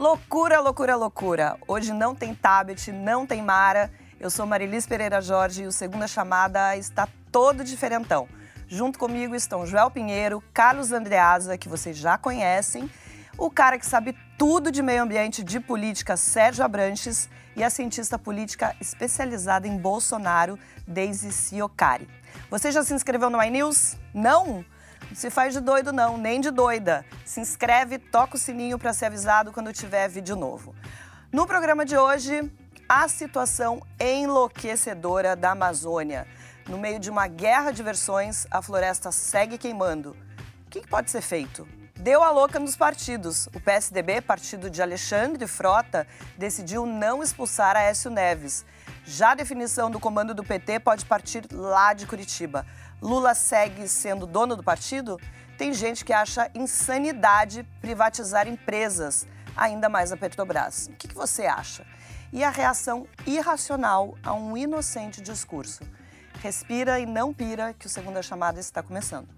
Loucura, loucura, loucura. Hoje não tem Tabet, não tem Mara. Eu sou Marilis Pereira Jorge e o Segunda Chamada está todo diferentão. Junto comigo estão Joel Pinheiro, Carlos Andreasa, que vocês já conhecem, o cara que sabe tudo de meio ambiente, de política, Sérgio Abranches, e a cientista política especializada em Bolsonaro, Daisy Siocari. Você já se inscreveu no iNews? Não? Não se faz de doido não, nem de doida. Se inscreve, toca o sininho para ser avisado quando tiver vídeo novo. No programa de hoje, a situação enlouquecedora da Amazônia. No meio de uma guerra de versões, a floresta segue queimando. O que pode ser feito? Deu a louca nos partidos. O PSDB, partido de Alexandre Frota, decidiu não expulsar Aécio Neves. Já a definição do comando do PT pode partir lá de Curitiba. Lula segue sendo dono do partido? Tem gente que acha insanidade privatizar empresas, ainda mais a Petrobras. O que você acha? E a reação irracional a um inocente discurso. Respira e não pira, que o Segunda Chamada está começando.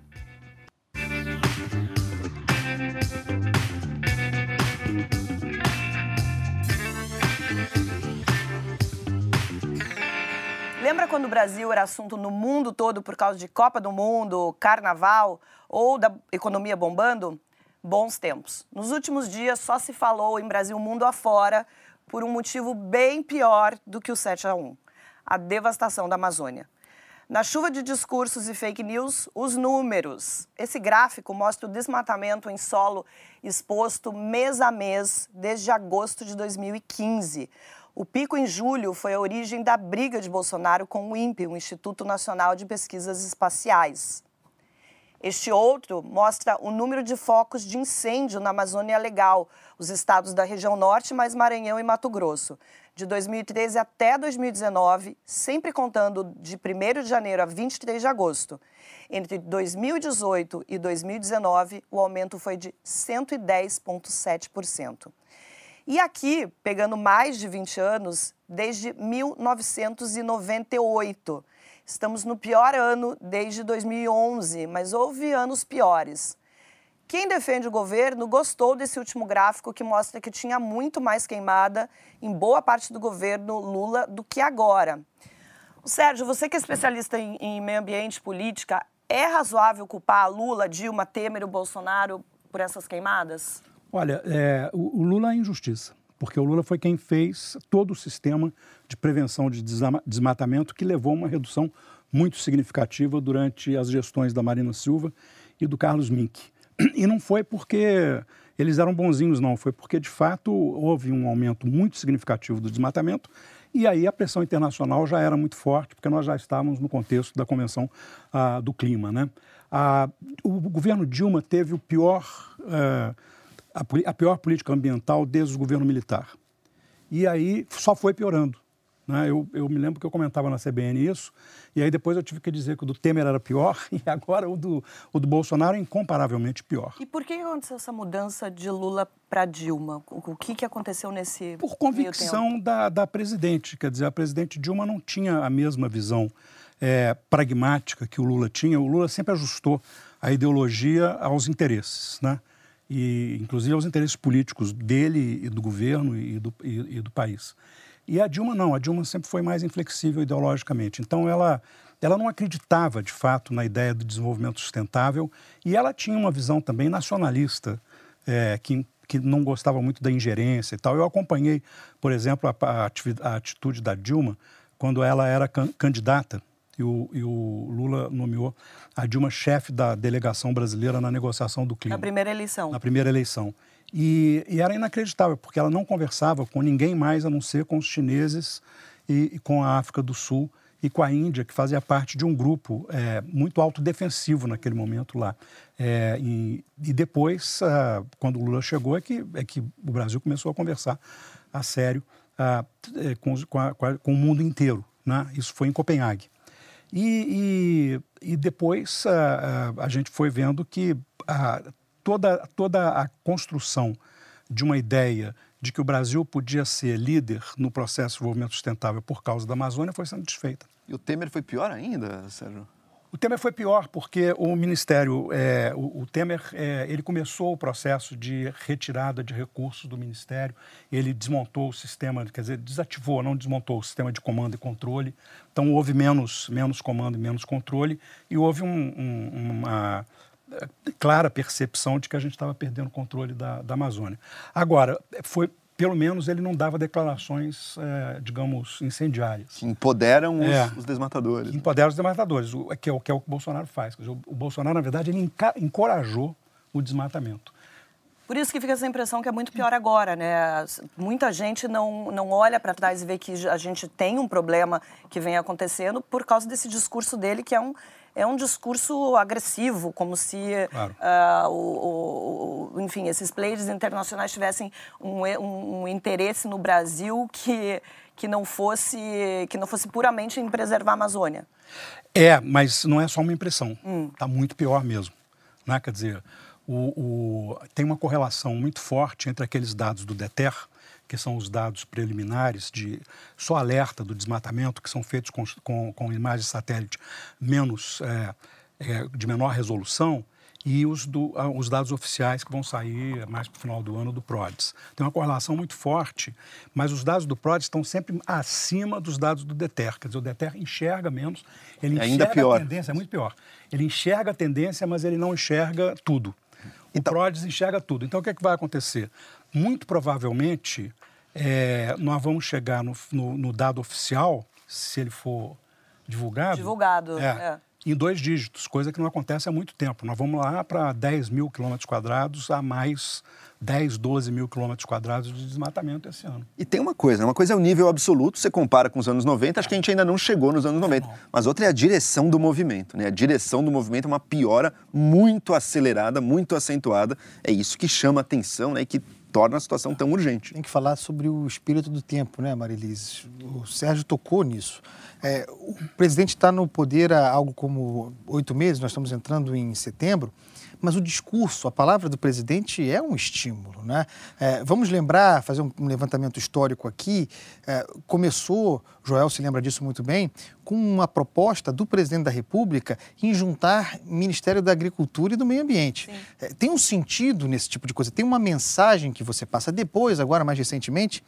Lembra quando o Brasil era assunto no mundo todo por causa de Copa do Mundo, Carnaval ou da economia bombando? Bons tempos. Nos últimos dias só se falou em Brasil mundo afora por um motivo bem pior do que o 7 a 1, a devastação da Amazônia. Na chuva de discursos e fake news, os números. Esse gráfico mostra o desmatamento em solo exposto mês a mês desde agosto de 2015. O pico em julho foi a origem da briga de Bolsonaro com o INPE, o Instituto Nacional de Pesquisas Espaciais. Este outro mostra o número de focos de incêndio na Amazônia Legal, os estados da região norte, mais Maranhão e Mato Grosso. De 2013 até 2019, sempre contando de 1 de janeiro a 23 de agosto. Entre 2018 e 2019, o aumento foi de 110,7%. E aqui, pegando mais de 20 anos, desde 1998. Estamos no pior ano desde 2011, mas houve anos piores. Quem defende o governo gostou desse último gráfico que mostra que tinha muito mais queimada em boa parte do governo Lula do que agora. Sérgio, você que é especialista em, em meio ambiente e política, é razoável culpar Lula, Dilma, Temer e Bolsonaro por essas queimadas? Olha, é, o, o, Lula é injustiça, porque o Lula foi quem fez todo o sistema de prevenção de desmatamento que levou a uma redução muito significativa durante as gestões da Marina Silva e do Carlos Mink. E não foi porque eles eram bonzinhos, não, foi porque de fato houve um aumento muito significativo do desmatamento e aí a pressão internacional já era muito forte, porque nós já estávamos no contexto da Convenção ah, do Clima. Né? Ah, o governo Dilma teve o pior. Ah, a, a pior política ambiental desde o governo militar. E aí só foi piorando. Né? Eu, eu, me lembro que eu comentava na CBN isso, e aí depois eu tive que dizer que o do Temer era pior, e agora o do, o do Bolsonaro é incomparavelmente pior. E por que aconteceu essa mudança de Lula para Dilma? O que, que aconteceu nesse. Por convicção da, da presidente. Quer dizer, a presidente Dilma não tinha a mesma visão é, pragmática que o Lula tinha. O Lula sempre ajustou a ideologia aos interesses. Né? E inclusive aos interesses políticos dele e do governo e do, e, e do país. E a Dilma não, a Dilma sempre foi mais inflexível ideologicamente. Então ela, ela não acreditava de fato na ideia do desenvolvimento sustentável e ela tinha uma visão também nacionalista é, que, que não gostava muito da ingerência e tal. Eu acompanhei, por exemplo, a, a, atitude da Dilma quando ela era can, candidata e o, e o Lula nomeou a Dilma chefe da delegação brasileira na negociação do clima. Na primeira eleição. Na primeira eleição. E, e, era inacreditável, porque ela não conversava com ninguém mais a não ser com os chineses e, e com a África do Sul e com a Índia, que fazia parte de um grupo é, muito autodefensivo naquele momento lá. É, e, e, depois, ah, quando o Lula chegou, é que, é que o Brasil começou a conversar a sério ah, é, com, com, a, com, o mundo inteiro. Né? Isso foi em Copenhague. E, e, e depois a, a, a, gente foi vendo que a, toda, toda a construção de uma ideia de que o Brasil podia ser líder no processo de desenvolvimento sustentável por causa da Amazônia foi sendo desfeita. E o Temer foi pior ainda, Sérgio? O Temer foi pior porque o Ministério, é, o, o, Temer, é, ele começou o processo de retirada de recursos do Ministério, ele desmontou o sistema, quer dizer, desativou, não desmontou o sistema de comando e controle. Então houve menos, menos comando e menos controle e houve um, um, uma é, clara percepção de que a gente estava perdendo o controle da, da Amazônia. Agora, foi pelo menos ele não dava declarações, é, digamos, incendiárias. Que empoderam os, é, os desmatadores. Que empoderam os desmatadores, o, que, é, o, que é o que o Bolsonaro faz. Dizer, o, o, Bolsonaro, na verdade, ele encorajou o desmatamento. Por isso que fica essa impressão que é muito pior agora, né? Muita gente não, não olha para trás e vê que a gente tem um problema que vem acontecendo por causa desse discurso dele, que é um, é um discurso agressivo, como se, claro. uh, o, o, enfim, esses players internacionais tivessem um, um, um, interesse no Brasil que, que, não fosse, que não fosse puramente em preservar a Amazônia. É, mas não é só uma impressão. Está hum. Tá muito pior mesmo. Né? Quer dizer, o, tem uma correlação muito forte entre aqueles dados do DETER, que são os dados preliminares de só alerta do desmatamento, que são feitos com, com, com imagens satélite menos, é, é, de menor resolução, e os, do, os, dados oficiais que vão sair mais para o final do ano do PRODES. Tem uma correlação muito forte, mas os dados do PRODES estão sempre acima dos dados do DETER. Quer dizer, o DETER enxerga menos, ele é enxerga pior. a tendência, é muito pior. Ele enxerga a tendência, mas ele não enxerga tudo. O então, PRODES enxerga tudo. Então, o que, é que vai acontecer? Muito provavelmente, é, nós vamos chegar no, no, no, dado oficial, se ele for divulgado. Divulgado, é, é. Em dois dígitos, coisa que não acontece há muito tempo. Nós vamos lá para 10 mil quilômetros quadrados a mais 10, 12 mil quilômetros quadrados de desmatamento esse ano. E tem uma coisa, uma coisa é o nível absoluto, você compara com os anos 90, acho que a gente ainda não chegou nos anos 90, não. mas outra é a direção do movimento, né? A direção do movimento é uma piora muito acelerada, muito acentuada, é isso que chama atenção, né? E que torna a situação tão urgente. Tem que falar sobre o espírito do tempo, né, Marilise? O Sérgio tocou nisso. É, o presidente está no poder há algo como oito meses, nós estamos entrando em setembro, mas o discurso, a palavra do presidente é um estímulo. Né? É, vamos lembrar, fazer um levantamento histórico aqui, é, começou, Joel se lembra disso muito bem, com uma proposta do presidente da República em juntar Ministério da Agricultura e do Meio Ambiente. É, tem um sentido nesse tipo de coisa, tem uma mensagem que você passa depois, agora mais recentemente,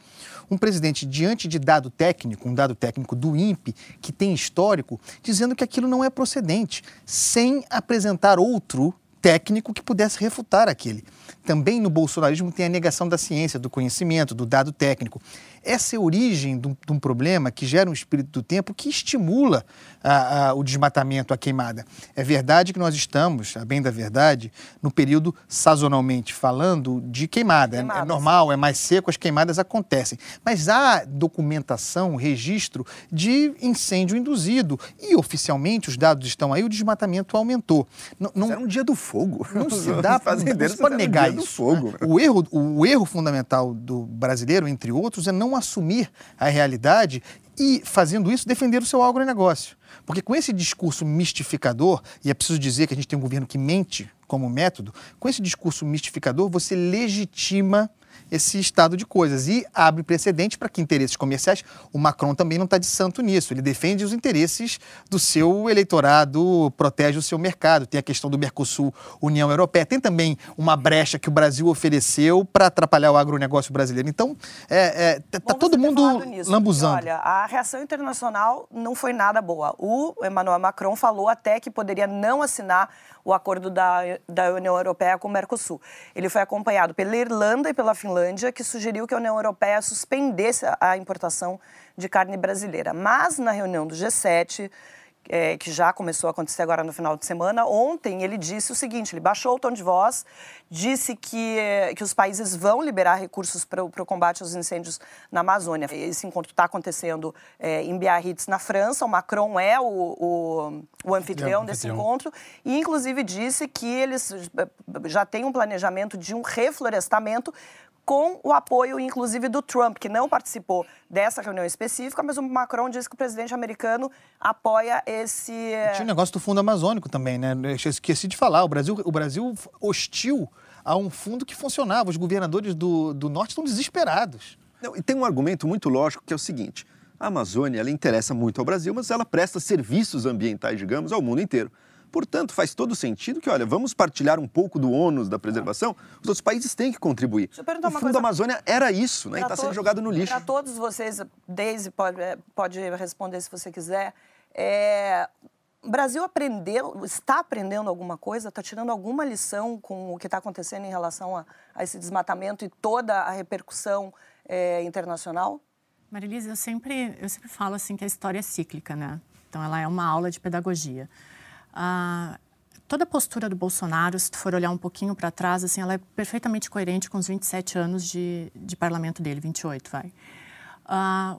um presidente diante de dado técnico, um dado técnico do INPE, que tem histórico, dizendo que aquilo não é procedente, sem apresentar outro técnico que pudesse refutar aquele. Também no bolsonarismo tem a negação da ciência, do conhecimento, do dado técnico. Essa é a origem de um, de um problema que gera um espírito do tempo que estimula a, a, o desmatamento, a queimada. É verdade que nós estamos, a bem da verdade, no período sazonalmente falando de queimada. É, é normal, é mais seco, as queimadas acontecem. Mas há documentação, registro de incêndio induzido. E oficialmente os dados estão aí, o desmatamento aumentou. Não, não era um dia do fogo. Não se dá para negar isso. Fogo. Né? O, erro, o erro fundamental do brasileiro, entre outros, é não assumir a realidade e, fazendo isso, defender o seu agronegócio. Porque com esse discurso mistificador, e é preciso dizer que a gente tem um governo que mente como método, com esse discurso mistificador, você legitima esse estado de coisas e abre precedente para que interesses comerciais. O Macron também não está de santo nisso. Ele defende os interesses do seu eleitorado, protege o seu mercado. Tem a questão do Mercosul, União Europeia. Tem também uma brecha que o Brasil ofereceu para atrapalhar o agronegócio brasileiro. Então, é, é, tá, tá todo mundo lambuzando. Olha, a reação internacional não foi nada boa. O Emmanuel Macron falou até que poderia não assinar o acordo da, da União Europeia com o Mercosul. Ele foi acompanhado pela Irlanda e pela Finlândia, que sugeriu que a União Europeia suspendesse a importação de carne brasileira. Mas na reunião do G7, é, que já começou a acontecer agora no final de semana, ontem ele disse o seguinte: ele baixou o tom de voz, disse que, que os países vão liberar recursos para o combate aos incêndios na Amazônia. Esse encontro está acontecendo é, em Biarritz, na França. O Macron é o, o, o anfitrião é, desse encontro e, inclusive, disse que eles é, já têm um planejamento de um reflorestamento com o apoio, inclusive, do Trump, que não participou dessa reunião específica, mas o Macron disse que o presidente americano apoia esse. Tinha o negócio do Fundo Amazônico também, né? Eu esqueci de falar. O Brasil, o Brasil hostil a um fundo que funcionava. Os governadores do, do norte estão desesperados. Não, e tem um argumento muito lógico que é o seguinte: A Amazônia ela interessa muito ao Brasil, mas ela presta serviços ambientais, digamos, ao mundo inteiro. Portanto, faz todo sentido que, olha, vamos partilhar um pouco do ônus da preservação, os outros países têm que contribuir. O Fundo coisa. da Amazônia era isso, né? E está sendo jogado no lixo. Para todos vocês, Deise pode, é, pode responder se você quiser. É, o Brasil aprendeu, está aprendendo alguma coisa, está tirando alguma lição com o que está acontecendo em relação a, a, esse desmatamento e toda a repercussão é, internacional? Marilise, eu sempre, eu sempre falo assim que a história é cíclica, né? Então, ela é uma aula de pedagogia. Toda a postura do Bolsonaro, se tu for olhar um pouquinho para trás, assim, ela é perfeitamente coerente com os 27 anos de, de parlamento dele, 28, vai.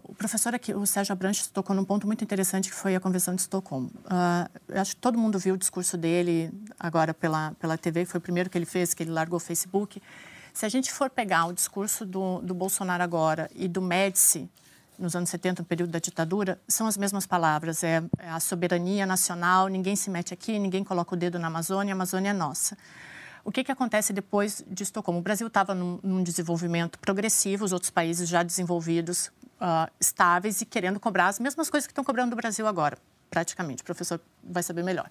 O professor aqui, o Sérgio Abranches, tocou num ponto muito interessante que foi a Convenção de Estocolmo. Acho que todo mundo viu o discurso dele agora pela, pela TV, foi o primeiro que ele fez, que ele largou o Facebook. Se a gente for pegar o discurso do, do Bolsonaro agora e do Médici, nos anos 70, no período da ditadura, são as mesmas palavras. É, é, a soberania nacional, ninguém se mete aqui, ninguém coloca o dedo na Amazônia, a Amazônia é nossa. O que, que acontece depois de Estocolmo? O Brasil estava num, num, desenvolvimento progressivo, os outros países já desenvolvidos, uh, estáveis e querendo cobrar as mesmas coisas que estão cobrando do Brasil agora, praticamente. O professor vai saber melhor.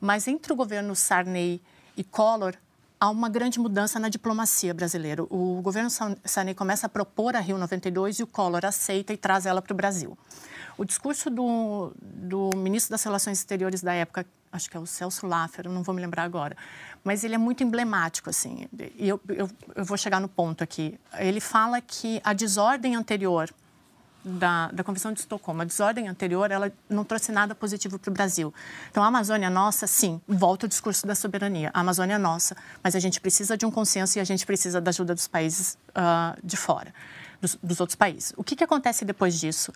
Mas entre o governo Sarney e Collor, há uma grande mudança na diplomacia brasileira. O governo Sarney começa a propor a Rio 92 e o Collor aceita e traz ela para o Brasil. O discurso do, do ministro das Relações Exteriores da época, acho que é o Celso Laffer, não vou me lembrar agora, mas ele é muito emblemático, assim, e eu, eu, eu vou chegar no ponto aqui. Ele fala que a desordem anterior da, da Convenção de Estocolmo, a desordem anterior, ela não trouxe nada positivo para o Brasil. Então, a Amazônia nossa, sim, volta o discurso da soberania. A Amazônia é nossa, mas a gente precisa de um consenso e a gente precisa da ajuda dos países uh, de fora, dos, dos, outros países. O que, que acontece depois disso?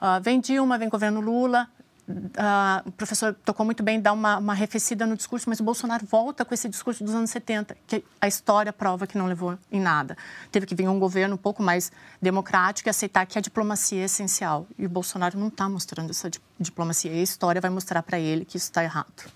Uh, vem Dilma, vem governo Lula, Uh, o professor tocou muito bem, dá uma, uma arrefecida no discurso, mas o Bolsonaro volta com esse discurso dos anos 70, que a história prova que não levou em nada. Teve que vir um governo um pouco mais democrático e aceitar que a diplomacia é essencial. E o Bolsonaro não está mostrando essa diplomacia. E a história vai mostrar para ele que isso está errado.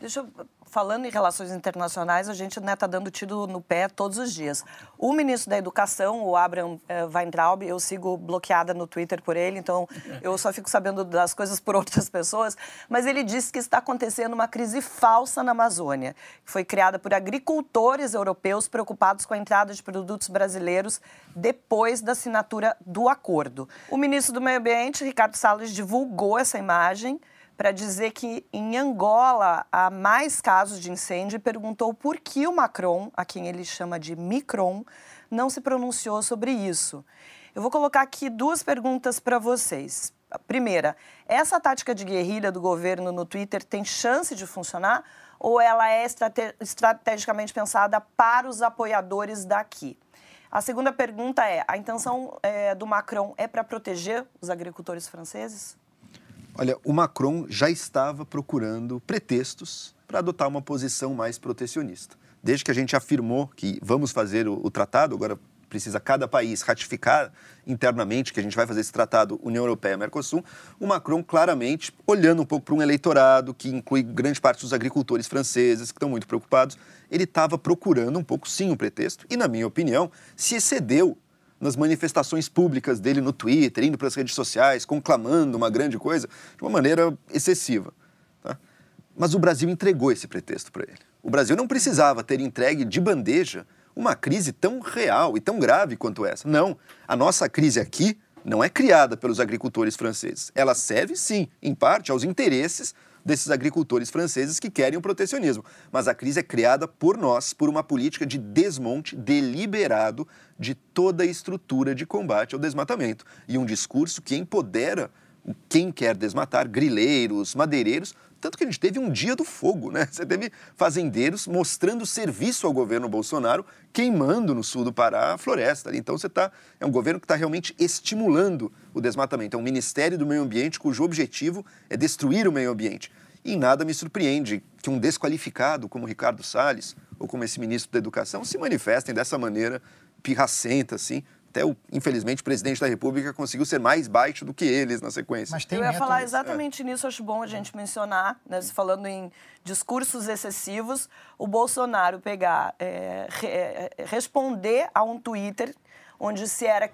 Deixa eu falando em relações internacionais, a gente está né, tá dando tiro no pé todos os dias. O ministro da Educação, o Abraham eh, Weintraub, eu sigo bloqueada no Twitter por ele, então eu só fico sabendo das coisas por outras pessoas, mas ele disse que está acontecendo uma crise falsa na Amazônia, que foi criada por agricultores europeus preocupados com a entrada de produtos brasileiros depois da assinatura do acordo. O ministro do Meio Ambiente, Ricardo Salles, divulgou essa imagem para dizer que em Angola há mais casos de incêndio e perguntou por que o Macron, a quem ele chama de Micron, não se pronunciou sobre isso. Eu vou colocar aqui duas perguntas para vocês. A primeira, essa tática de guerrilha do governo no Twitter tem chance de funcionar ou ela é estrate estrategicamente pensada para os apoiadores daqui? A segunda pergunta é: a intenção é, do Macron é para proteger os agricultores franceses? Olha, o Macron já estava procurando pretextos para adotar uma posição mais protecionista. Desde que a gente afirmou que vamos fazer o, o tratado, agora precisa cada país ratificar internamente que a gente vai fazer esse tratado União Europeia-Mercosul, o Macron claramente olhando um pouco para um eleitorado que inclui grande parte dos agricultores franceses que estão muito preocupados, ele estava procurando um pouco sim um pretexto e, na minha opinião, se excedeu nas manifestações públicas dele no Twitter, indo para as redes sociais, conclamando uma grande coisa, de uma maneira excessiva. Tá? Mas o Brasil entregou esse pretexto para ele. O Brasil não precisava ter entregue de bandeja uma crise tão real e tão grave quanto essa. Não, a nossa crise aqui não é criada pelos agricultores franceses. Ela serve, sim, em parte, aos interesses desses agricultores franceses que querem o protecionismo. Mas a crise é criada por nós, por uma política de desmonte deliberado de toda a estrutura de combate ao desmatamento. E um discurso que empodera quem quer desmatar, grileiros, madeireiros, tanto que a gente teve um dia do fogo, né? Você teve fazendeiros mostrando serviço ao governo Bolsonaro, queimando no sul do Pará a floresta. Então você tá, é um governo que está realmente estimulando o desmatamento. É um Ministério do Meio Ambiente cujo objetivo é destruir o meio ambiente. E nada me surpreende que um desqualificado como Ricardo Salles, ou como esse ministro da Educação, se manifestem dessa maneira pirracenta, assim, até o, infelizmente, o presidente da República conseguiu ser mais baixo do que eles na sequência. Mas tem Eu ia falar exatamente é. nisso, acho bom a gente mencionar, né, falando em discursos excessivos, o Bolsonaro pegar, é, re, é, responder a um Twitter onde se era,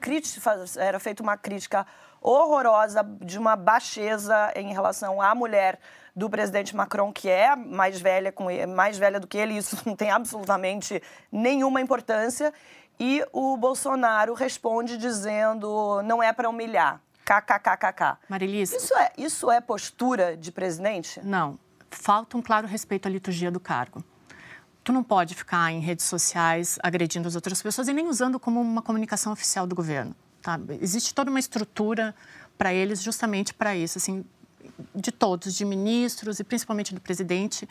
era feita uma crítica horrorosa de uma baixeza em relação à mulher do presidente Macron, que é mais velha, com ele, mais velha do que ele, isso não tem absolutamente nenhuma importância. E o Bolsonaro responde dizendo: não é para humilhar. KKKKK. Marilisa. Isso é, isso é postura de presidente? Não. Falta um claro respeito à liturgia do cargo. Tu não pode ficar em redes sociais agredindo as outras pessoas e nem usando como uma comunicação oficial do governo. Tá? Existe toda uma estrutura para eles justamente para isso, assim, de todos, de ministros e principalmente do presidente.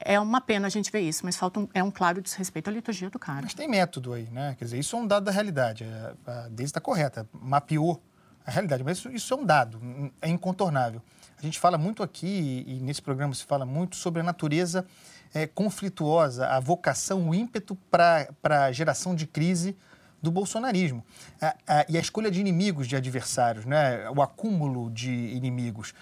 É uma pena a gente ver isso, mas falta um, é um claro desrespeito à liturgia do cargo. Mas tem método aí, né? Quer dizer, isso é um dado da realidade. É, a Deise está correta, mapeou a realidade, mas isso, isso é um dado, é incontornável. A gente fala muito aqui, e nesse programa se fala muito sobre a natureza é, conflituosa, a vocação, o ímpeto para a geração de crise do bolsonarismo. e a escolha de inimigos, de adversários, né? o acúmulo de inimigos.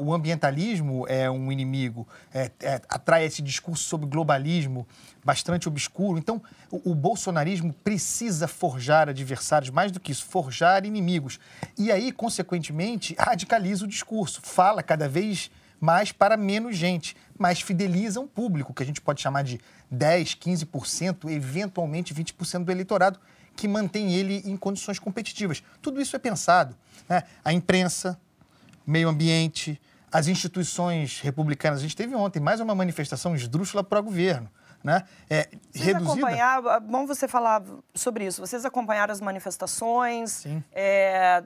o ambientalismo é um inimigo, é, é, atrai esse discurso sobre globalismo bastante obscuro. Então, o, o, bolsonarismo precisa forjar adversários, mais do que isso, forjar inimigos. E aí, consequentemente, radicaliza o discurso, fala cada vez mais para menos gente, mas fideliza um público, que a gente pode chamar de 10, 15%, eventualmente 20% do eleitorado que mantém ele em condições competitivas. Tudo isso é pensado. Né? A imprensa, meio ambiente, as instituições republicanas. A gente teve ontem mais uma manifestação esdrúxula para o governo. Né? É, Vocês reduzida... acompanhar, bom você falar sobre isso. Vocês acompanharam as manifestações? Sim. É,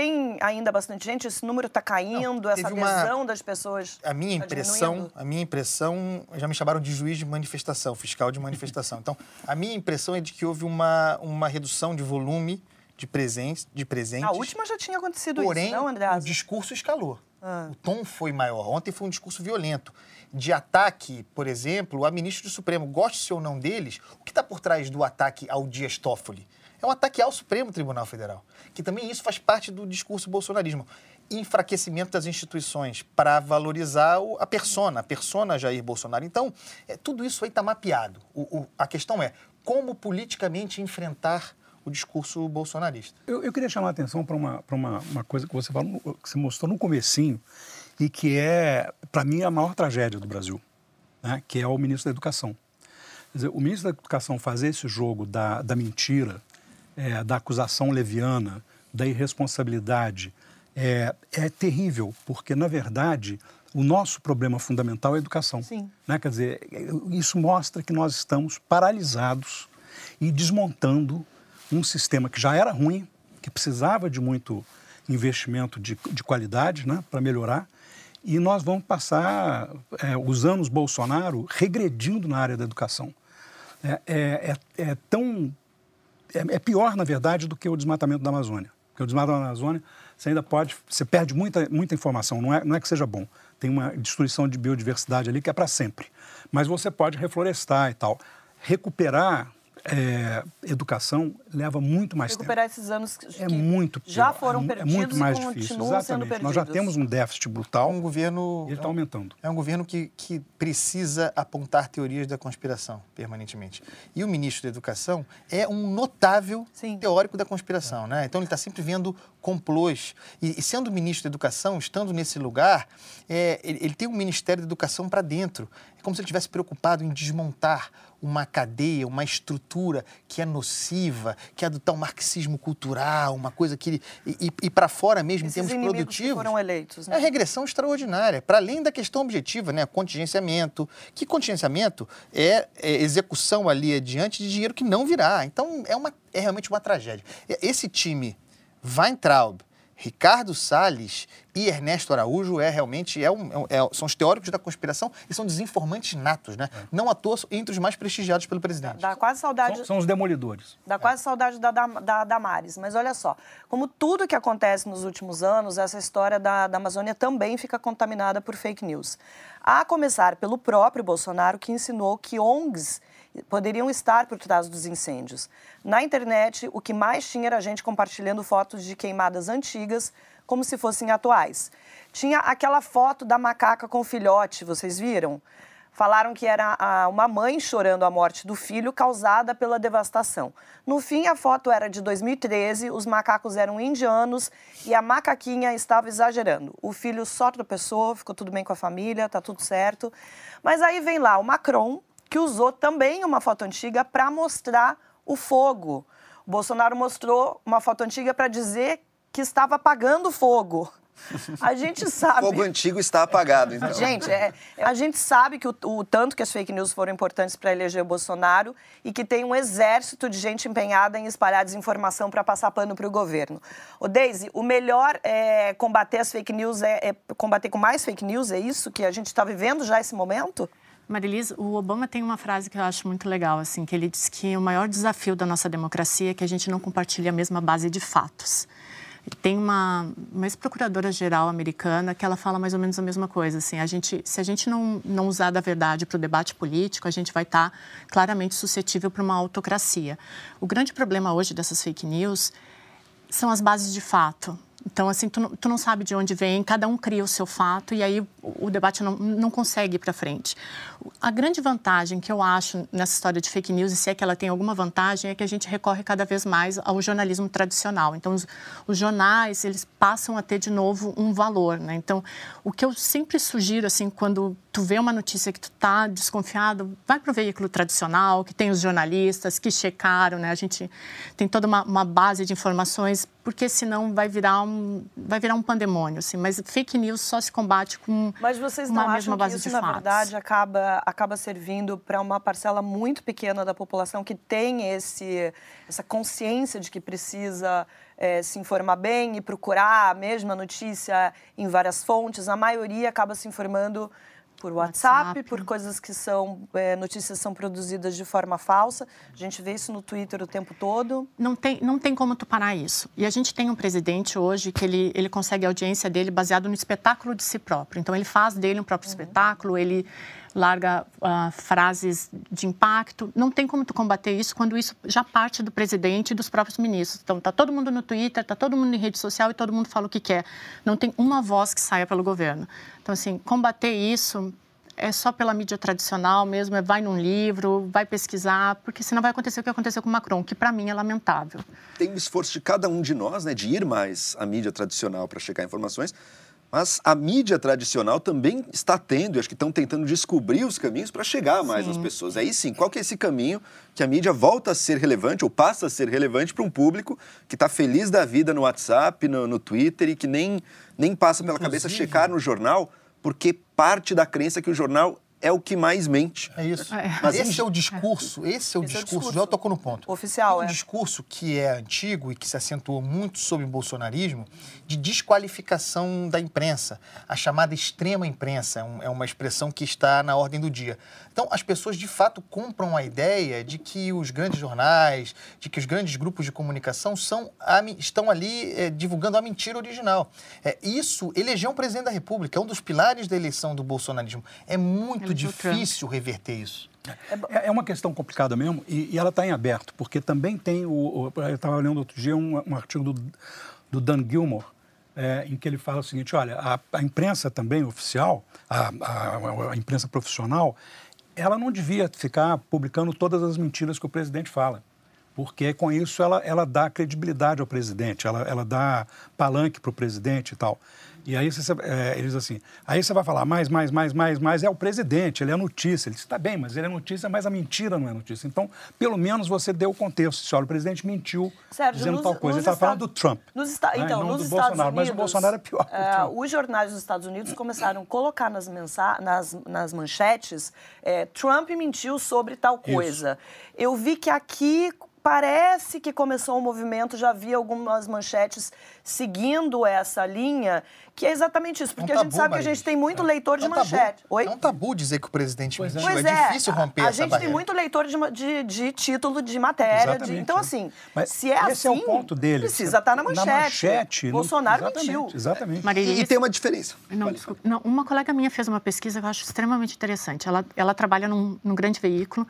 tem ainda bastante gente? Esse número está caindo? Não, essa adesão uma... das pessoas A minha tá impressão, diminuindo? a minha impressão, já me chamaram de juiz de manifestação, fiscal de manifestação. Então, a minha impressão é de que houve uma, uma redução de volume de, presentes, de presentes. A última já tinha acontecido porém, isso, não, André? o discurso escalou. Ah. O tom foi maior. Ontem foi um discurso violento. De ataque, por exemplo, a ministro do Supremo, goste-se ou não deles, o que está por trás do ataque ao Dias Toffoli? é um ataque ao Supremo Tribunal Federal, que também isso faz parte do discurso bolsonarismo. Enfraquecimento das instituições para valorizar a persona, a persona Jair Bolsonaro. Então, é, tudo isso aí está mapeado. O, o, a questão é como politicamente enfrentar o discurso bolsonarista. Eu, eu queria chamar a atenção para uma, uma, uma coisa que você, falou, que você mostrou no comecinho e que é, para mim, a maior tragédia do Brasil, né? que é o ministro da Educação. Dizer, o ministro da Educação fazer esse jogo da, da mentira, é, da acusação leviana, da irresponsabilidade, é, é, terrível, porque, na verdade, o nosso problema fundamental é a educação. Sim. Né? Quer dizer, isso mostra que nós estamos paralisados e desmontando um sistema que já era ruim, que precisava de muito investimento de, de qualidade né, para melhorar, e nós vamos passar é, os anos Bolsonaro regredindo na área da educação. É, é, é, é tão é, é, pior, na verdade, do que o desmatamento da Amazônia. Porque o desmatamento da Amazônia, você ainda pode, você perde muita, muita informação, não é, não é que seja bom. Tem uma destruição de biodiversidade ali que é para sempre. Mas você pode reflorestar e tal. Recuperar é, educação leva muito mais Recuperar tempo. esses anos que é muito pior, já foram perdidos é muito mais e difícil. Exatamente. Nós já temos um déficit brutal. Um governo ele está aumentando. É um governo que, que precisa apontar teorias da conspiração permanentemente. E o ministro da Educação é um notável Sim. teórico da conspiração, é. né? Então ele está sempre vendo complôs. E, e, sendo ministro da Educação, estando nesse lugar, é, ele, ele tem um Ministério da Educação para dentro. É como se ele estivesse preocupado em desmontar uma cadeia, uma estrutura que é nociva, que é adotar um marxismo cultural, uma coisa que. E, e, e para fora mesmo, Esses em termos produtivos. foram eleitos, né? É regressão extraordinária, para além da questão objetiva, né? Contingenciamento. Que contingenciamento é, é execução ali adiante de dinheiro que não virá. Então, é, uma, é realmente uma tragédia. Esse time, Weintraub, Ricardo Salles e Ernesto Araújo é realmente é um, é, é, são os teóricos da conspiração e são desinformantes natos, né? É. Não à toa entre os mais prestigiados pelo presidente. Dá, dá quase saudade. São, são, os demolidores. Dá quase saudade da, da, da Damares. Mas olha só, como tudo que acontece nos últimos anos, essa história da, da Amazônia também fica contaminada por fake news. A começar pelo próprio Bolsonaro, que ensinou que ONGs poderiam estar por trás dos incêndios. Na internet, o que mais tinha era gente compartilhando fotos de queimadas antigas, como se fossem atuais. Tinha aquela foto da macaca com filhote, vocês viram? Falaram que era uma mãe chorando a morte do filho causada pela devastação. No fim, a foto era de 2013, os macacos eram indianos e a macaquinha estava exagerando. O filho só tropeçou, ficou tudo bem com a família, tá tudo certo. Mas aí vem lá o Macron, que usou também uma foto antiga para mostrar o fogo. O Bolsonaro mostrou uma foto antiga para dizer que estava apagando fogo. A gente sabe. Fogo antigo está apagado, então. Gente, é, a gente sabe que o, o, tanto que as fake news foram importantes para eleger o Bolsonaro e que tem um exército de gente empenhada em espalhar desinformação para passar pano para o governo. O Daisy, o melhor é combater as fake news é, é combater com mais fake news, é isso que a gente está vivendo já esse momento? Marilis, o Obama tem uma frase que eu acho muito legal, assim, que ele diz que o maior desafio da nossa democracia é que a gente não compartilha a mesma base de fatos. Tem uma, uma ex-procuradora-geral americana que ela fala mais ou menos a mesma coisa. Assim, a gente, se a gente não, não usar da verdade para o debate político, a gente vai estar tá claramente suscetível para uma autocracia. O grande problema hoje dessas fake news são as bases de fato. Então, assim, tu não, tu não sabe de onde vem, cada um cria o seu fato e aí o, o debate não, não consegue ir para frente. A grande vantagem que eu acho nessa história de fake news, e se é que ela tem alguma vantagem, é que a gente recorre cada vez mais ao jornalismo tradicional. Então, os, os jornais, eles passam a ter de novo um valor, né? Então, o que eu sempre sugiro, assim, quando tu vê uma notícia que tu tá desconfiado, vai para o veículo tradicional, que tem os jornalistas que checaram, né? A gente tem toda uma, uma base de informações, porque senão vai virar um, vai virar um pandemônio, assim. Mas fake news só se combate com Mas vocês não uma acham que isso, na fatos. verdade, acaba, acaba servindo para uma parcela muito pequena da população que tem esse, essa consciência de que precisa é, se informar bem e procurar a mesma notícia em várias fontes. A maioria acaba se informando por WhatsApp, WhatsApp. por coisas que são é, notícias são produzidas de forma falsa. A gente vê isso no Twitter o tempo todo. Não tem, não tem como tu parar isso. E a gente tem um presidente hoje que ele, ele consegue a audiência dele baseado no espetáculo de si próprio. Então, ele faz dele um próprio uhum. espetáculo, ele larga uh, frases de impacto. Não tem como tu combater isso quando isso já parte do presidente e dos próprios ministros. Então, tá todo mundo no Twitter, tá todo mundo em rede social e todo mundo fala o que quer. Não tem uma voz que saia pelo governo. Então, assim, combater isso é só pela mídia tradicional mesmo, é vai num livro, vai pesquisar, porque senão vai acontecer o que aconteceu com o Macron, que para mim é lamentável. Tem o esforço de cada um de nós, né, de ir mais à mídia tradicional para checar informações, mas a mídia tradicional também está tendo, acho que estão tentando descobrir os caminhos para chegar mais sim. às pessoas. Aí sim, qual que é esse caminho que a mídia volta a ser relevante ou passa a ser relevante para um público que está feliz da vida no WhatsApp, no, no, Twitter e que nem, nem passa pela Inclusive, cabeça checar no jornal, porque parte da crença que o jornal é o que mais mente. É isso. É. Mas esse é o discurso, esse é o, esse discurso, é o discurso, já tocou no ponto. Oficial, é. Um discurso que é antigo e que se acentuou muito sob o bolsonarismo de desqualificação da imprensa, a chamada extrema imprensa, é, é uma expressão que está na ordem do dia. Então, as pessoas de fato compram a ideia de que os grandes jornais, de que os grandes grupos de comunicação são, estão ali é, divulgando a mentira original. É, isso elegeu um presidente da República, é um dos pilares da eleição do bolsonarismo. É muito muito difícil reverter isso. É, é uma questão complicada mesmo e, e ela está em aberto, porque também tem o. o eu estava lendo outro dia um, um artigo do, do Dan Gilmore, é, em que ele fala o seguinte: olha, a, a imprensa também oficial, a, a, a, imprensa profissional, ela não devia ficar publicando todas as mentiras que o presidente fala. Porque com isso ela, ela dá credibilidade ao presidente, ela, ela dá palanque para o presidente e tal. E aí você, é, eles assim, aí você vai falar mais, mais, mais, mais, mais, é o presidente, ele é notícia. Ele está bem, mas ele é notícia, mas a mentira não é notícia. Então, pelo menos você deu o contexto. Se olha, o presidente mentiu Sérgio, dizendo nos, tal coisa. Ele está falando do Trump. Nos né? Então, não nos do Estados Bolsonaro, Unidos, mas o Bolsonaro é pior. É, os jornais dos Estados Unidos começaram a colocar nas, mensa... nas, nas manchetes é, Trump mentiu sobre tal coisa. Isso. Eu vi que aqui parece que começou um movimento, já vi algumas manchetes seguindo essa linha, que é exatamente isso, porque é um tabu, a gente sabe que a gente tem muito é. leitor de é um manchete. Oi? É um tabu dizer que o presidente pois mentiu, é, é difícil romper a, a essa gente tem muito leitor de, de, de título de matéria, de, então assim, Mas se é esse assim, é o ponto dele. precisa estar na manchete. Na manchete Bolsonaro exatamente, mentiu. Exatamente. e, e, tem uma diferença. Não, não, uma colega minha fez uma pesquisa que eu acho extremamente interessante. Ela, ela trabalha num, num grande veículo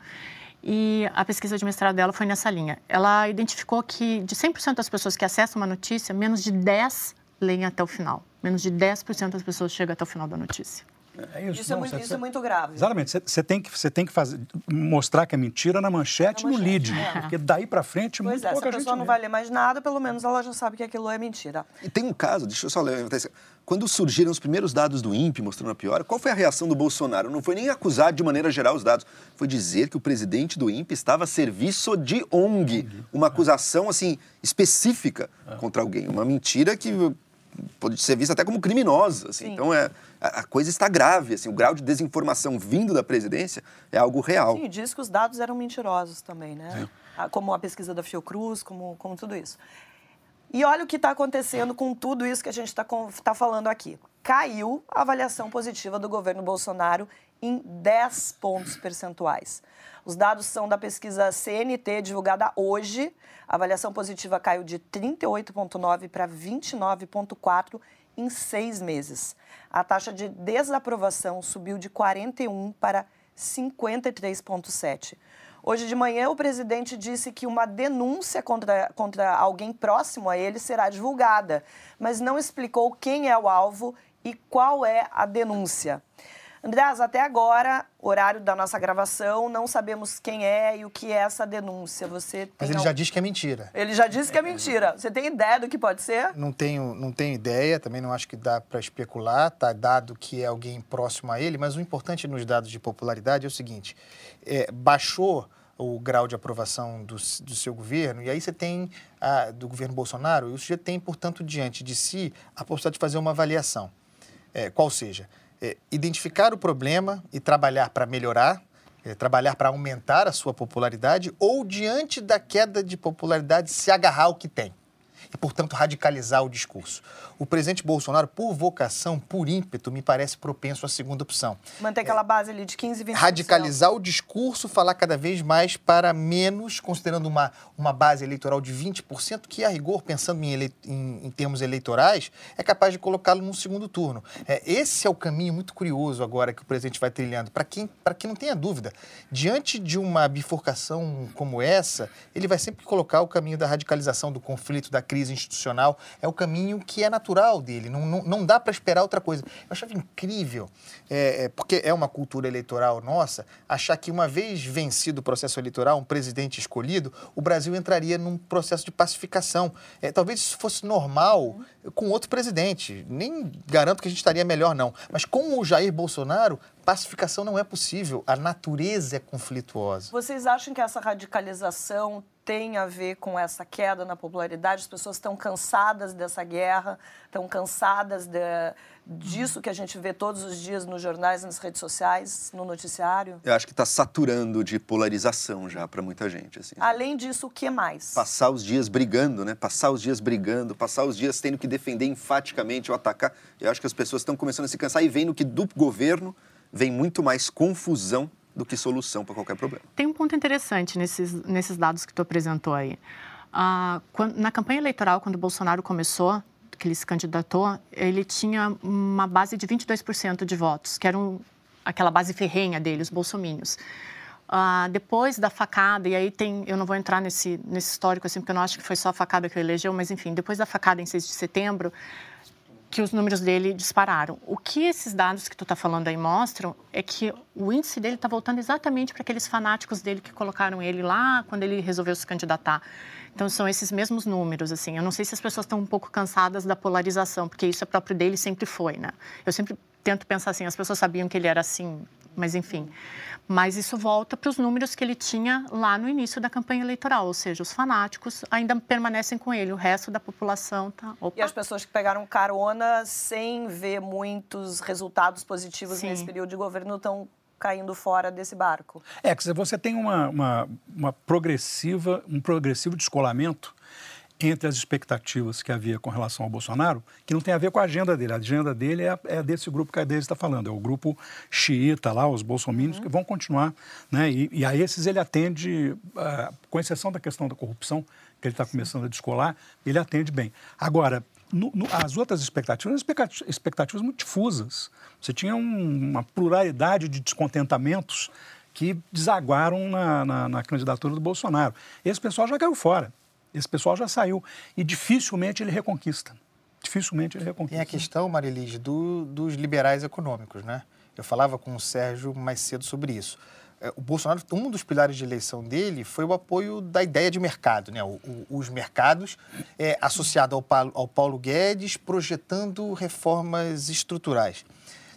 e a pesquisa de mestrado dela foi nessa linha. Ela identificou que de 100% das pessoas que acessam uma notícia, menos de 10 leem até o final. Menos de 10% das pessoas chegam até o final da notícia. É isso, isso, é não, é, muito, isso é muito grave. Exatamente. Você tem que, você tem que fazer, mostrar que é mentira na manchete, e no lead. É. Porque daí para frente, pois muito é, pouca se a pessoa não vai ler mais nada, pelo menos ela já sabe que aquilo é mentira. E tem um caso, deixa eu só ler. Quando surgiram os primeiros dados do INPE mostrando a piora, qual foi a reação do Bolsonaro? Não foi nem acusar de maneira geral os dados, foi dizer que o presidente do INPE estava a serviço de ONG. Uma acusação, assim, específica é. contra alguém. Uma mentira que pode ser vista até como criminosa. Assim. Então, é, a, coisa está grave. Assim, o grau de desinformação vindo da presidência é algo real. Sim, diz que os dados eram mentirosos também, né? É. Como a pesquisa da Fiocruz, como, como tudo isso. E olha o que está acontecendo com tudo isso que a gente está tá falando aqui. Caiu a avaliação positiva do governo Bolsonaro em 10 pontos percentuais. Os dados são da pesquisa CNT, divulgada hoje. A avaliação positiva caiu de 38,9% para 29,4% em seis meses. A taxa de desaprovação subiu de 41% para 53,7%. Hoje de manhã, o presidente disse que uma denúncia contra, contra alguém próximo a ele será divulgada, mas não explicou quem é o alvo e qual é a denúncia. Andreas, até agora, horário da nossa gravação, não sabemos quem é e o que é essa denúncia. Você Mas ele já disse que é mentira. Ele já disse que é mentira. Você tem ideia do que pode ser? Não tenho, não tenho ideia, também não acho que dá para especular, tá dado que é alguém próximo a ele, mas o importante nos dados de popularidade é o seguinte: é, baixou o grau de aprovação do, do seu governo, e aí você tem, a, do governo Bolsonaro, e o sujeito tem, portanto, diante de si a possibilidade de fazer uma avaliação. É, qual seja, é, identificar o problema e trabalhar para melhorar, é, trabalhar para aumentar a sua popularidade, ou diante da queda de popularidade se agarrar ao que tem e, portanto, radicalizar o discurso. O presidente Bolsonaro, por vocação, por ímpeto, me parece propenso à segunda opção. Manter aquela base ali de 15, 20%. Radicalizar o discurso, falar cada vez mais para menos, considerando uma, uma base eleitoral de 20%, que, a rigor, pensando em, ele, em, em termos eleitorais, é capaz de colocá-lo num segundo turno. É, esse é o caminho muito curioso agora que o presidente vai trilhando. Para quem, quem não tenha dúvida, diante de uma bifurcação como essa, ele vai sempre colocar o caminho da radicalização, do conflito, da crise institucional. É o caminho que é natural dele. Não, não, não dá para esperar outra coisa. Eu achava incrível, é, é, porque é uma cultura eleitoral nossa, achar que uma vez vencido o processo eleitoral, um presidente escolhido, o Brasil entraria num processo de pacificação. É, talvez isso fosse normal com outro presidente. Nem garanto que a gente estaria melhor, não. Mas com o Jair Bolsonaro, pacificação não é possível. A natureza é conflituosa. Vocês acham que essa radicalização tem a ver com essa queda na popularidade? As pessoas estão cansadas dessa guerra, estão cansadas de, disso que a gente vê todos os dias nos jornais, nas redes sociais, no noticiário? Eu acho que está saturando de polarização já para muita gente. Assim. Além disso, o que mais? Passar os dias brigando, né? Passar os dias brigando, passar os dias tendo que defender enfaticamente ou atacar. Eu acho que as pessoas estão começando a se cansar e vendo que do governo vem muito mais confusão do que solução para qualquer problema. Tem um ponto interessante nesses, nesses dados que tu apresentou aí. Ah, quando, na campanha eleitoral, quando o Bolsonaro começou, que ele se candidatou, ele tinha uma base de 22% de votos, que era um, aquela base ferrenha dele, os bolsomínios. Ah, depois da facada, e aí tem, eu não vou entrar nesse, nesse histórico assim, porque eu não acho que foi só a facada que ele elegeu, mas enfim, depois da facada em 6 de setembro, que os números dele dispararam. O que esses dados que tu está falando aí mostram é que o índice dele está voltando exatamente para aqueles fanáticos dele que colocaram ele lá quando ele resolveu se candidatar. Então são esses mesmos números, assim. Eu não sei se as pessoas estão um pouco cansadas da polarização, porque isso é próprio dele, sempre foi, né? Eu sempre tento pensar assim, as pessoas sabiam que ele era assim, mas enfim. Mas isso volta para os números que ele tinha lá no início da campanha eleitoral, ou seja, os fanáticos ainda permanecem com ele, o resto da população tá. Opa. E as pessoas que pegaram carona sem ver muitos resultados positivos Sim. nesse período de governo estão caindo fora desse barco. É, que você tem uma, uma, uma progressiva, um progressivo descolamento entre as expectativas que havia com relação ao Bolsonaro, que não tem a ver com a agenda dele. A agenda dele é, é desse grupo que a Deise está falando, é o grupo xiita lá, os bolsominions, uhum. que vão continuar. Né? E, e, a esses ele atende, uh, com exceção da questão da corrupção, que ele está começando a descolar, ele atende bem. Agora, no, no, as outras expectativas, expectativas muito difusas. Você tinha um, uma pluralidade de descontentamentos que desaguaram na, na, na candidatura do Bolsonaro. Esse pessoal já caiu fora. Esse pessoal já saiu e dificilmente ele reconquista. Dificilmente ele reconquista. Tem a questão, Marilis, do, dos liberais econômicos, né? Eu falava com o Sérgio mais cedo sobre isso. É, o Bolsonaro, um dos pilares de eleição dele foi o apoio da ideia de mercado, né? O, o, os mercados é, associado ao ao Paulo Guedes projetando reformas estruturais.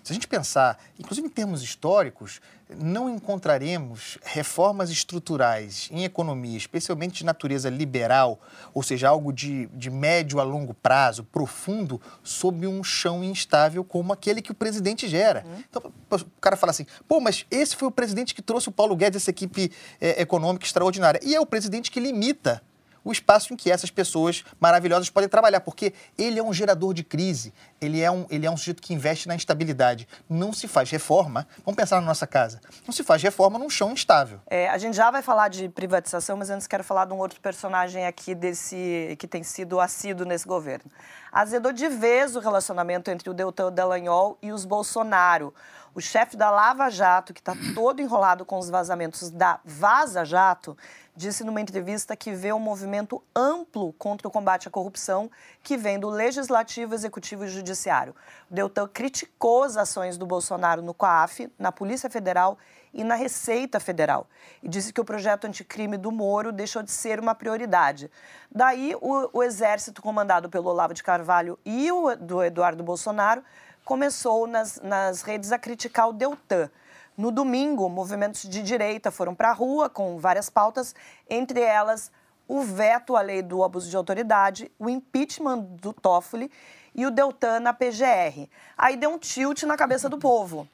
Se a gente pensar, inclusive em termos históricos, não encontraremos reformas estruturais em economia, especialmente de natureza liberal, ou seja, algo de, de médio a longo prazo, profundo, sob um chão instável como aquele que o presidente gera. Uhum. Então, o cara fala assim, pô, mas esse foi o presidente que trouxe o Paulo Guedes, essa equipe é, econômica extraordinária. E é o presidente que limita o espaço em que essas pessoas maravilhosas podem trabalhar, porque ele é um gerador de crise, ele é um, ele é um sujeito que investe na instabilidade. Não se faz reforma, vamos pensar na nossa casa, não se faz reforma num chão instável. É, a gente já vai falar de privatização, mas antes quero falar de um outro personagem aqui desse que tem sido assíduo nesse governo. Azedou de vez o relacionamento entre o Deltan Dallagnol e os Bolsonaro. O chefe da Lava Jato, que está todo enrolado com os vazamentos da Vaza Jato, disse numa entrevista que vê um movimento amplo contra o combate à corrupção que vem do Legislativo, Executivo e Judiciário. O Deltan criticou as ações do Bolsonaro no COAF, na Polícia Federal e na Receita Federal e disse que o projeto anticrime do Moro deixou de ser uma prioridade. Daí, o, o exército comandado pelo Olavo de Carvalho e o do Eduardo Bolsonaro começou nas, nas redes a criticar o Deltan. No domingo, movimentos de direita foram para a rua com várias pautas, entre elas o veto à lei do abuso de autoridade, o impeachment do Toffoli e o Deltan na PGR. Aí deu um tilt na cabeça do povo.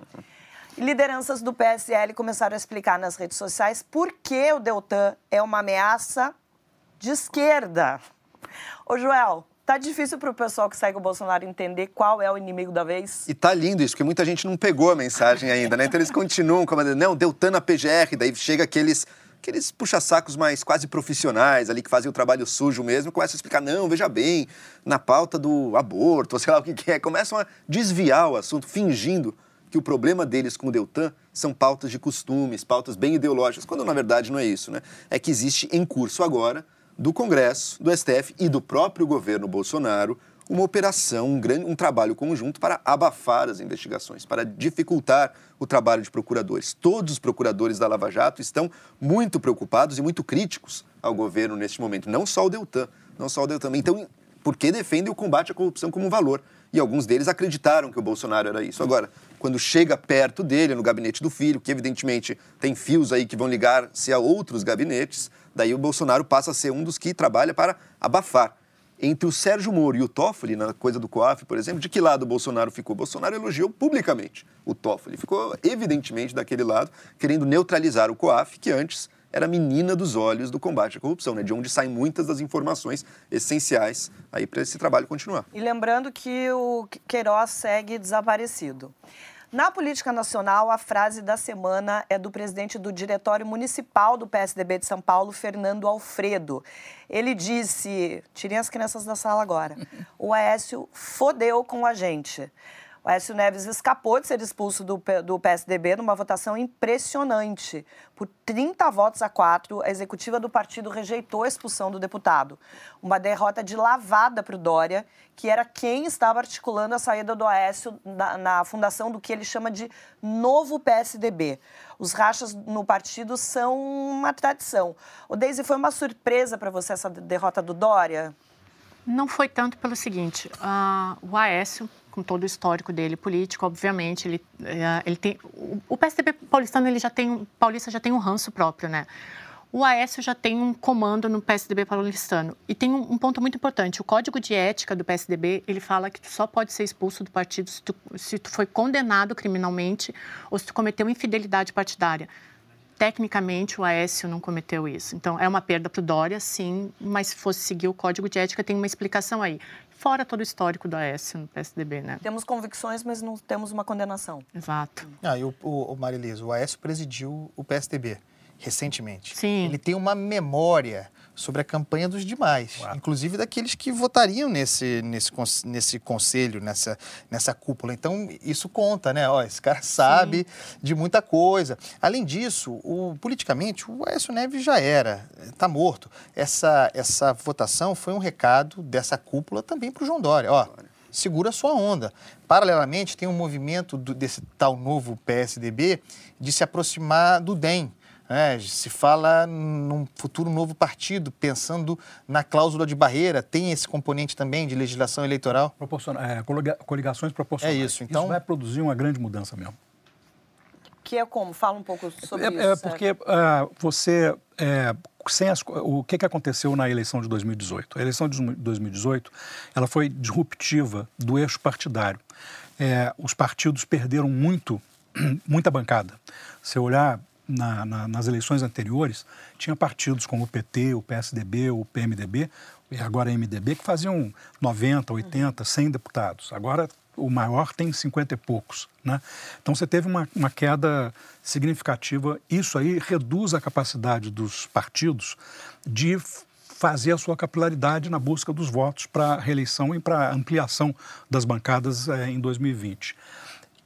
Lideranças do PSL começaram a explicar nas redes sociais por que o Deltan é uma ameaça de esquerda. Ô, Joel, Tá difícil para o pessoal que segue o Bolsonaro entender qual é o inimigo da vez. E tá lindo isso, porque muita gente não pegou a mensagem ainda, né? Então eles continuam comandando, não, Deltan na PGR, daí chega aqueles aqueles puxa-sacos mais quase profissionais ali que fazem o trabalho sujo mesmo, começam a explicar, não, veja bem, na pauta do aborto, sei lá o que, que é, começam a desviar o assunto, fingindo que o problema deles com o Deltan são pautas de costumes, pautas bem ideológicas, quando na verdade não é isso, né? É que existe em curso agora do Congresso, do STF e do próprio governo Bolsonaro uma operação, um, grande, um trabalho conjunto para abafar as investigações, para dificultar o trabalho de procuradores. Todos os procuradores da Lava Jato estão muito preocupados e muito críticos ao governo neste momento, não só o Deltan, não só o Deltan. Então, porque defendem o combate à corrupção como um valor. E alguns deles acreditaram que o Bolsonaro era isso. Agora, quando chega perto dele, no gabinete do filho, que evidentemente tem fios aí que vão ligar-se a outros gabinetes, Daí o Bolsonaro passa a ser um dos que trabalha para abafar. Entre o Sérgio Moro e o Toffoli, na coisa do COAF, por exemplo, de que lado o Bolsonaro ficou? O Bolsonaro elogiou publicamente o Toffoli. Ficou, evidentemente, daquele lado, querendo neutralizar o COAF, que antes era a menina dos olhos do combate à corrupção, né? de onde saem muitas das informações essenciais aí para esse trabalho continuar. E lembrando que o Queiroz segue desaparecido. Na política nacional, a frase da semana é do presidente do Diretório Municipal do PSDB de São Paulo, Fernando Alfredo. Ele disse: tirem as crianças da sala agora. O Aécio fodeu com a gente. O Aécio Neves escapou de ser expulso do, do PSDB numa votação impressionante. Por 30 votos a 4, a executiva do partido rejeitou a expulsão do deputado. Uma derrota de lavada para o Dória, que era quem estava articulando a saída do Aécio na, na fundação do que ele chama de novo PSDB. Os rachas no partido são uma tradição. O Deise, foi uma surpresa para você essa derrota do Dória? Não foi tanto pelo seguinte, uh, o Aécio com todo o histórico dele político, obviamente, ele, é, ele tem o PSDB paulistano ele já tem paulista já tem um ranço próprio, né? O Aécio já tem um comando no PSDB paulistano. E tem um, um, ponto muito importante. O código de ética do PSDB, ele fala que tu só pode ser expulso do partido se tu, se tu foi condenado criminalmente ou se tu cometeu infidelidade partidária. Tecnicamente, o Aécio não cometeu isso. Então, é uma perda para o Dória, sim, mas se fosse seguir o código de ética, tem uma explicação aí fora todo o histórico do Aécio no PSDB, né? Temos convicções, mas não temos uma condenação. Exato. Ah, e o, o, o Marilisa, o Aécio presidiu o PSDB recentemente. Sim. Ele tem uma memória sobre a campanha dos demais, Uau. inclusive daqueles que votariam nesse, nesse, nesse conselho, nessa, nessa cúpula. Então, isso conta, né? Ó, esse cara sabe Sim. de muita coisa. Além disso, o, politicamente, o Aécio Neves já era, está morto. Essa, essa votação foi um recado dessa cúpula também para o João Dória. Ó, segura a sua onda. Paralelamente, tem um movimento do, desse tal novo PSDB de se aproximar do DEM. É, se fala num futuro novo partido, pensando na cláusula de barreira, tem esse componente também de legislação eleitoral? Proporciona, é, coligações proporcionais. É isso, então... Isso vai produzir uma grande mudança mesmo. Que é como? Fala um pouco sobre é, isso. É porque uh, você... É, sem as, o que, que aconteceu na eleição de 2018? A eleição de 2018 ela foi disruptiva do eixo partidário. É, os partidos perderam muito, muita bancada. Se olhar na, na, nas eleições anteriores, tinha partidos como o PT, o PSDB, o PMDB, e agora MDB, que faziam 90, 80, 100 deputados. Agora o maior tem 50 e poucos. Né? Então você teve uma, uma queda significativa. Isso aí reduz a capacidade dos partidos de fazer a sua capilaridade na busca dos votos para reeleição e para ampliação das bancadas é, em 2020.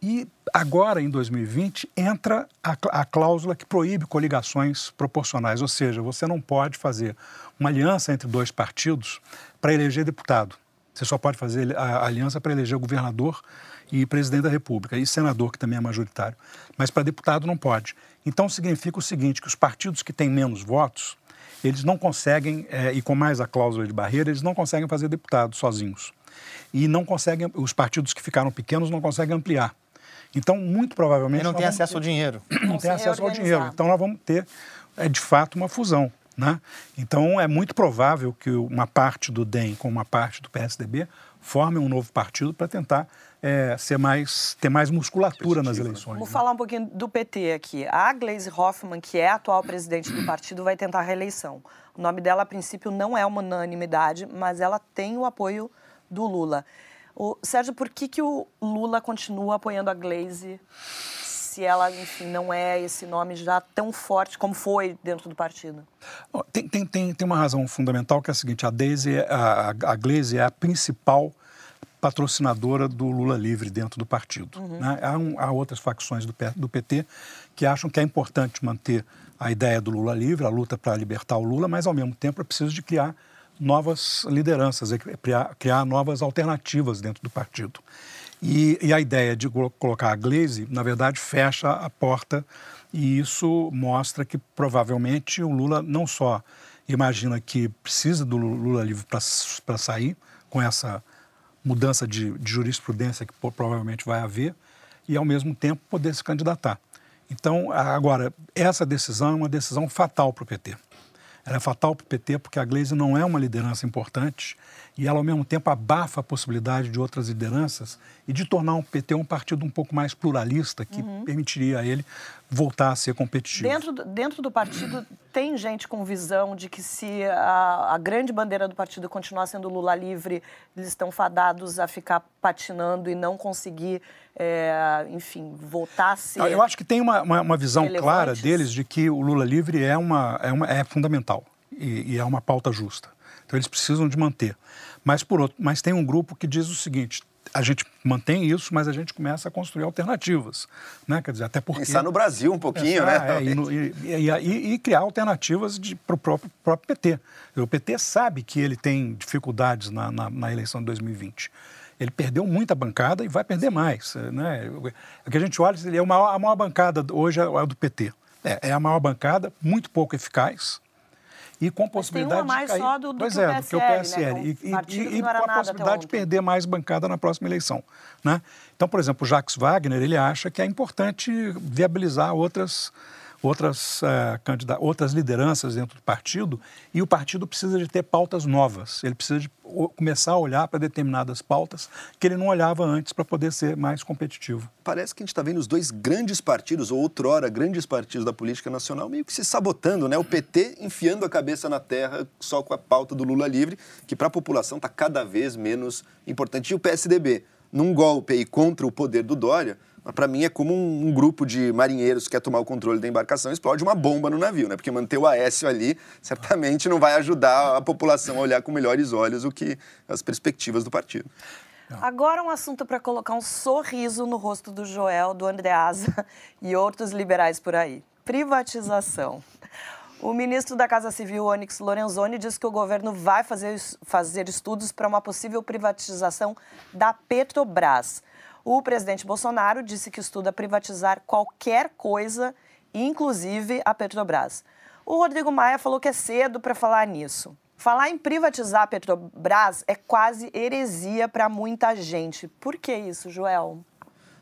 E agora, em 2020, entra a, a, cláusula que proíbe coligações proporcionais, ou seja, você não pode fazer uma aliança entre dois partidos para eleger deputado. Você só pode fazer a aliança para eleger governador e presidente da República, e senador, que também é majoritário. Mas para deputado não pode. Então significa o seguinte: que os partidos que têm menos votos, eles não conseguem, é, e com mais a cláusula de barreira, eles não conseguem fazer deputado sozinhos. E não conseguem, os partidos que ficaram pequenos não conseguem ampliar. Então, muito provavelmente. E não tem acesso ter, ao dinheiro. Não tem acesso ao dinheiro. Então, nós vamos ter, é, de fato, uma fusão. Né? Então, é muito provável que uma parte do DEM com uma parte do PSDB formem um novo partido para tentar é, ser mais, ter mais musculatura nas eleições. Vamos né? falar um pouquinho do PT aqui. A Gleisi Hoffmann, que é a atual presidente do partido, vai tentar a reeleição. O nome dela, a princípio, não é uma unanimidade, mas ela tem o apoio do Lula. O, Sérgio, por que, que o Lula continua apoiando a Glaze se ela, enfim, não é esse nome já tão forte como foi dentro do partido? Tem, tem, tem, tem uma razão fundamental que é a seguinte: a, Daisy, a, a Glaze é a principal patrocinadora do Lula livre dentro do partido. Uhum. Né? Há, um, há, outras facções do, do PT que acham que é importante manter a ideia do Lula livre, a luta para libertar o Lula, mas ao mesmo tempo é preciso de criar novas lideranças, é criar, criar novas alternativas dentro do partido. E, e, a ideia de colocar a Glaze, na verdade, fecha a porta e isso mostra que provavelmente o Lula não só imagina que precisa do Lula livre para sair, com essa mudança de, de jurisprudência que provavelmente vai haver, e ao mesmo tempo poder se candidatar. Então, agora, essa decisão é uma decisão fatal para o PT. Ela é fatal para o PT porque a Gleisi não é uma liderança importante e ela, ao mesmo tempo, abafa a possibilidade de outras lideranças e de tornar o PT um partido um pouco mais pluralista, que uhum. permitiria a ele voltar a ser competitivo. Dentro do, dentro do partido, tem gente com visão de que se a, a grande bandeira do partido continuar sendo Lula livre, eles estão fadados a ficar patinando e não conseguir, é, enfim, voltar a ser. Eu acho que tem uma, uma, uma visão clara deles de que o Lula livre é, uma, é, uma, é fundamental e, e é uma pauta justa. Então eles precisam de manter. Mas por outro, mas tem um grupo que diz o seguinte: a gente mantém isso, mas a gente começa a construir alternativas, né? Quer dizer, até porque pensar no Brasil um pouquinho, pensar, né? É, e, no, e, e, e, criar alternativas para o próprio, próprio, PT. O PT sabe que ele tem dificuldades na, na, na, eleição de 2020. Ele perdeu muita bancada e vai perder mais, né? O que a gente olha, ele é a maior, a maior bancada hoje é a do PT. É, é a maior bancada, muito pouco eficaz e com possibilidade tem uma mais de cair. só do, do pois que é, o PSL, do que o PSL. Né? E, e, e com a possibilidade de perder mais bancada na próxima eleição. Né? Então, por exemplo, o Jacques Wagner, ele acha que é importante viabilizar outras outras, uh, outras lideranças dentro do partido e o partido precisa de ter pautas novas. Ele precisa de começar a olhar para determinadas pautas que ele não olhava antes para poder ser mais competitivo. Parece que a gente está vendo os dois grandes partidos, ou outrora grandes partidos da política nacional, meio que se sabotando, né? O PT enfiando a cabeça na terra só com a pauta do Lula livre, que para a população está cada vez menos importante. E o PSDB, num golpe aí contra o poder do Dória, para mim é como um, um, grupo de marinheiros que quer tomar o controle da embarcação e explode uma bomba no navio, né? Porque manter o Aécio ali certamente não vai ajudar a população a olhar com melhores olhos o que as perspectivas do partido. Agora um assunto para colocar um sorriso no rosto do Joel, do Andreasa e outros liberais por aí. Privatização. O ministro da Casa Civil, Onyx Lorenzoni, disse que o governo vai fazer, fazer estudos para uma possível privatização da Petrobras. O presidente Bolsonaro disse que estuda privatizar qualquer coisa, inclusive a Petrobras. O Rodrigo Maia falou que é cedo para falar nisso. Falar em privatizar a Petrobras é quase heresia para muita gente. Por que isso, Joel?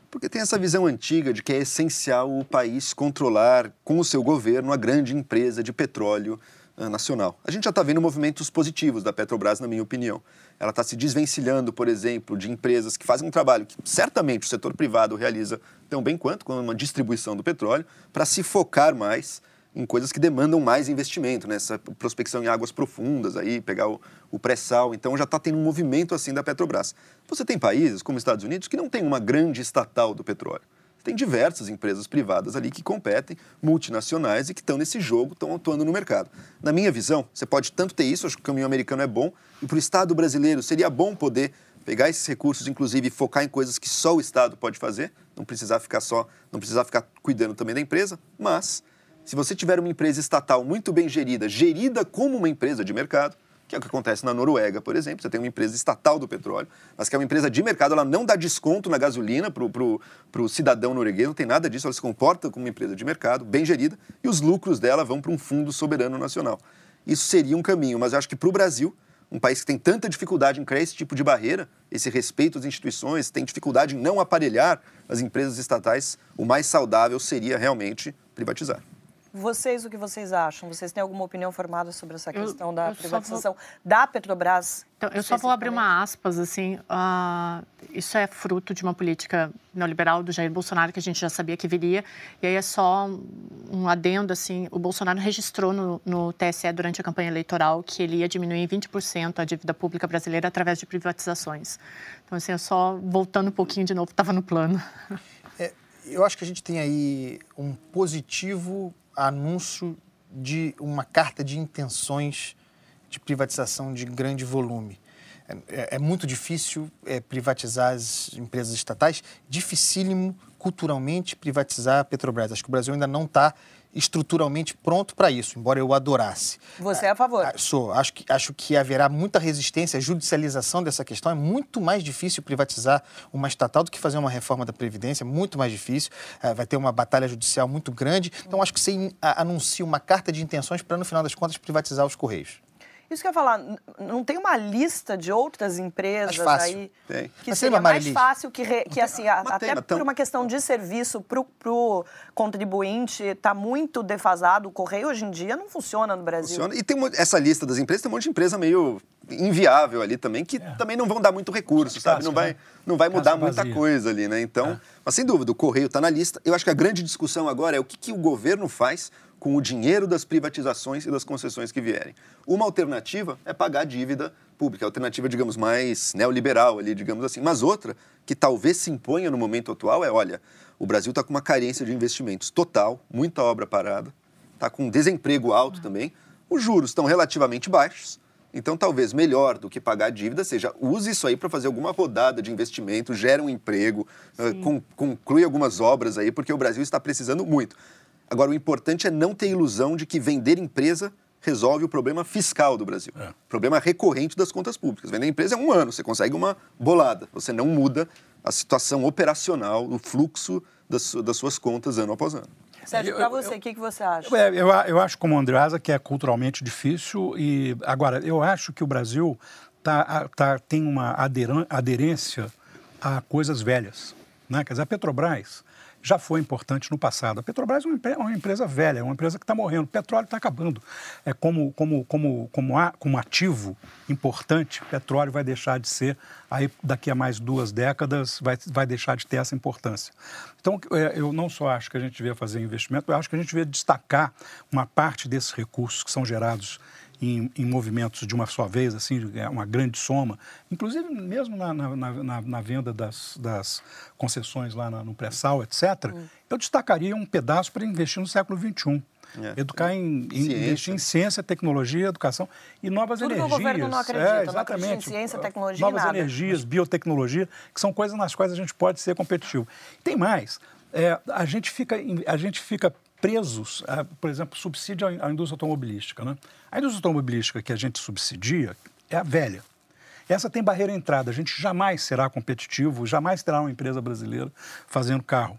Porque tem essa visão antiga de que é essencial o país controlar com o seu governo a grande empresa de petróleo nacional. A gente já está vendo movimentos positivos da Petrobras, na minha opinião. Ela está se desvencilhando, por exemplo, de empresas que fazem um trabalho que certamente o setor privado realiza tão bem quanto, como uma distribuição do petróleo, para se focar mais em coisas que demandam mais investimento, nessa né? prospecção em águas profundas, aí pegar o, o pré-sal. Então já está tendo um movimento assim da Petrobras. Você tem países como os Estados Unidos que não tem uma grande estatal do petróleo. Tem diversas empresas privadas ali que competem, multinacionais e que estão nesse jogo, estão atuando no mercado. Na minha visão, você pode tanto ter isso, acho que o caminho americano é bom, e para o Estado brasileiro seria bom poder pegar esses recursos, inclusive focar em coisas que só o Estado pode fazer, não precisar ficar só, não precisar ficar cuidando também da empresa, mas se você tiver uma empresa estatal muito bem gerida, gerida como uma empresa de mercado, que é o que acontece na Noruega, por exemplo, você tem uma empresa estatal do petróleo, mas que é uma empresa de mercado, ela não dá desconto na gasolina para o cidadão norueguês, não tem nada disso, ela se comporta como uma empresa de mercado, bem gerida, e os lucros dela vão para um fundo soberano nacional. Isso seria um caminho, mas eu acho que para o Brasil, um país que tem tanta dificuldade em criar esse tipo de barreira, esse respeito às instituições, tem dificuldade em não aparelhar as empresas estatais, o mais saudável seria realmente privatizar. Vocês, o que vocês acham? Vocês têm alguma opinião formada sobre essa questão eu, da eu privatização vou... da Petrobras? Então, eu só vou abrir uma aspas, assim, uh, isso é fruto de uma política neoliberal do Jair Bolsonaro, que a gente já sabia que viria, e aí é só um adendo, assim, o Bolsonaro registrou no, no TSE durante a campanha eleitoral que ele ia diminuir em 20% a dívida pública brasileira através de privatizações. Então, assim, é só voltando um pouquinho de novo, estava no plano. É, eu acho que a gente tem aí um positivo anúncio de uma carta de intenções de privatização de grande volume. É, é muito difícil é, privatizar as empresas estatais, dificílimo culturalmente privatizar a Petrobras. Acho que o Brasil ainda não está estruturalmente pronto para isso, embora eu adorasse. Você é a favor? Ah, sou. Acho que, acho que haverá muita resistência, a judicialização dessa questão. É muito mais difícil privatizar uma estatal do que fazer uma reforma da Previdência, muito mais difícil. É, vai ter uma batalha judicial muito grande. Então, acho que você anuncia uma carta de intenções para, no final das contas, privatizar os Correios. Isso que eu ia falar, não tem uma lista de outras empresas aí tem. que Mas seria mais fácil que, re, que assim, até por uma questão de serviço para o contribuinte está muito defasado. O correio hoje em dia não funciona no Brasil. Funciona. E tem essa lista das empresas, tem um monte de empresa meio inviável ali também, que é. também não vão dar muito recurso, sabe? não vai, né? não vai mudar muita coisa ali, né? Então, é. mas sem dúvida, o correio está na lista. Eu acho que a grande discussão agora é o que, que o governo faz com o dinheiro das privatizações e das concessões que vierem. Uma alternativa é pagar a dívida pública, a alternativa, digamos, mais neoliberal ali, digamos assim. Mas outra, que talvez se imponha no momento atual, é, olha, o Brasil está com uma carência de investimentos total, muita obra parada, está com desemprego alto também, os juros estão relativamente baixos, então, talvez melhor do que pagar a dívida seja use isso aí para fazer alguma rodada de investimento, gera um emprego, uh, conclui algumas obras aí, porque o Brasil está precisando muito. Agora, o importante é não ter ilusão de que vender empresa resolve o problema fiscal do Brasil. É. Problema recorrente das contas públicas. Vender empresa é um ano, você consegue uma bolada. Você não muda a situação operacional, o fluxo das, das suas contas ano após ano. Sérgio, para você, o que, que você acha? Eu, eu, eu acho, como Andreasa, que é culturalmente difícil. e Agora, eu acho que o Brasil tá, tá, tem uma aderência a coisas velhas. Né? Quer dizer, a Petrobras já foi importante no passado. A Petrobras é uma empresa velha, é uma empresa que está morrendo. O petróleo está acabando. É como, como, como, como, como ativo importante, o petróleo vai deixar de ser, aí daqui a mais duas décadas, vai, vai deixar de ter essa importância. Então, é, eu não só acho que a gente devia fazer investimento, eu acho que a gente devia destacar uma parte desses recursos que são gerados em, em, movimentos de uma só vez, assim, é uma grande soma, inclusive mesmo na, na, na, na venda das, das, concessões lá no pré-sal, etc., hum. eu destacaria um pedaço para investir no século XXI. É. Educar em, em investir em ciência, tecnologia, educação e novas Tudo energias. Que o governo não acredita, é, exatamente. Não em ciência, tecnologia novas nada. energias, biotecnologia, que são coisas nas quais a gente pode ser competitivo. Tem mais. É, a gente fica, a gente fica presos, a, por exemplo, subsídio à indústria automobilística. Né? A indústria automobilística que a gente subsidia é a velha. Essa tem barreira à entrada. A gente jamais será competitivo, jamais terá uma empresa brasileira fazendo carro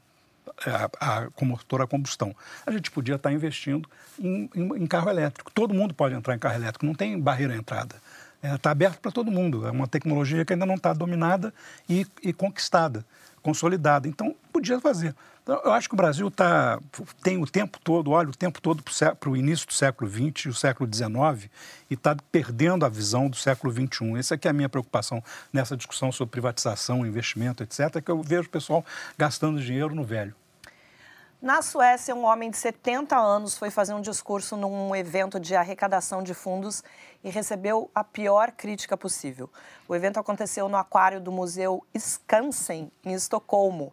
é, a, a, com motor a combustão. A gente podia estar investindo em, em, em, carro elétrico. Todo mundo pode entrar em carro elétrico, não tem barreira à entrada. Está é, tá aberto para todo mundo. É uma tecnologia que ainda não está dominada e, e conquistada, consolidada. Então, podia fazer. Então, eu acho que o Brasil tá, tem o tempo todo, olha o tempo todo para o início do século XX e o século XIX e está perdendo a visão do século XXI. Essa é a minha preocupação nessa discussão sobre privatização, investimento, etc., que eu vejo o pessoal gastando dinheiro no velho. Na Suécia, um homem de 70 anos foi fazer um discurso num evento de arrecadação de fundos e recebeu a pior crítica possível. O evento aconteceu no aquário do Museu Skansen, em Estocolmo.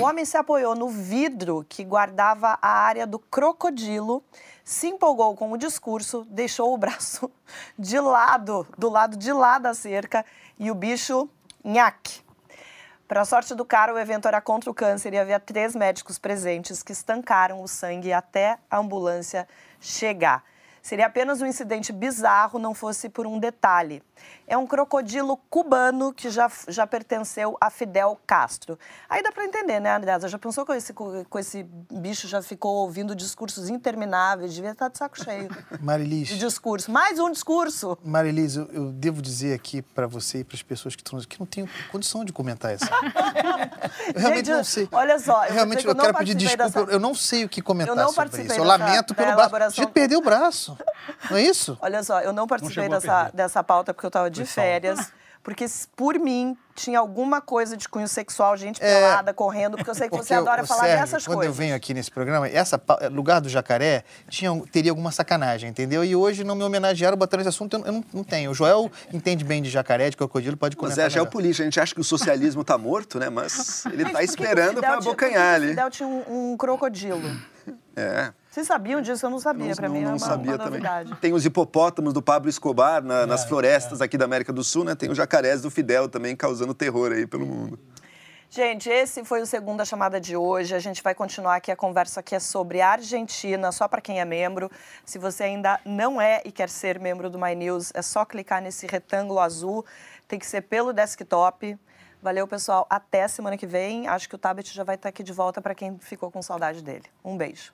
O homem se apoiou no vidro que guardava a área do crocodilo, se empolgou com o discurso, deixou o braço de lado, do lado de lá da cerca, e o bicho, nhaque, para a sorte do cara, o evento era contra o câncer e havia três médicos presentes que estancaram o sangue até a ambulância chegar. Seria apenas um incidente bizarro, não fosse por um detalhe. É um crocodilo cubano que já, já pertenceu a Fidel Castro. Aí dá para entender, né, Andréa? Já pensou com esse, com esse bicho já ficou ouvindo discursos intermináveis? Devia estar de saco cheio. Marilis. De discurso. Mais um discurso. Marilis, eu, eu devo dizer aqui para você e para as pessoas que estão que não tenho condição de comentar isso. Eu realmente Gente, não sei. Olha só, eu realmente eu, eu quero pedir desculpa. Dessa... Eu não sei o que comentar eu não sobre isso. Eu lamento pelo braço. A gente perdeu o braço. Não é isso? Olha só, eu não participei não dessa, dessa pauta porque eu estava de férias. Porque, por mim, tinha alguma coisa de cunho sexual, gente é, pelada, correndo, porque eu sei que você adora falar Sérgio, dessas quando coisas. Quando eu venho aqui nesse programa, essa lugar do jacaré tinha, teria alguma sacanagem, entendeu? E hoje não me homenagearam botando esse assunto, eu não, não tenho. O Joel entende bem de jacaré, de crocodilo, pode comentar. Mas é geopolítica, a gente acha que o socialismo está morto, né? Mas ele está esperando para abocanhar ali. O Fidel tinha um, um crocodilo. É. Vocês sabiam disso? Eu não sabia. Para mim não, não é uma, sabia uma novidade. Também. Tem os hipopótamos do Pablo Escobar na, é, nas florestas é. aqui da América do Sul, né? Tem os jacarés do Fidel também causando terror aí pelo mundo. Gente, esse foi o segunda chamada de hoje. A gente vai continuar aqui a conversa que é sobre a Argentina, só para quem é membro. Se você ainda não é e quer ser membro do My News, é só clicar nesse retângulo azul. Tem que ser pelo desktop. Valeu, pessoal. Até semana que vem. Acho que o Tabet já vai estar aqui de volta para quem ficou com saudade dele. Um beijo.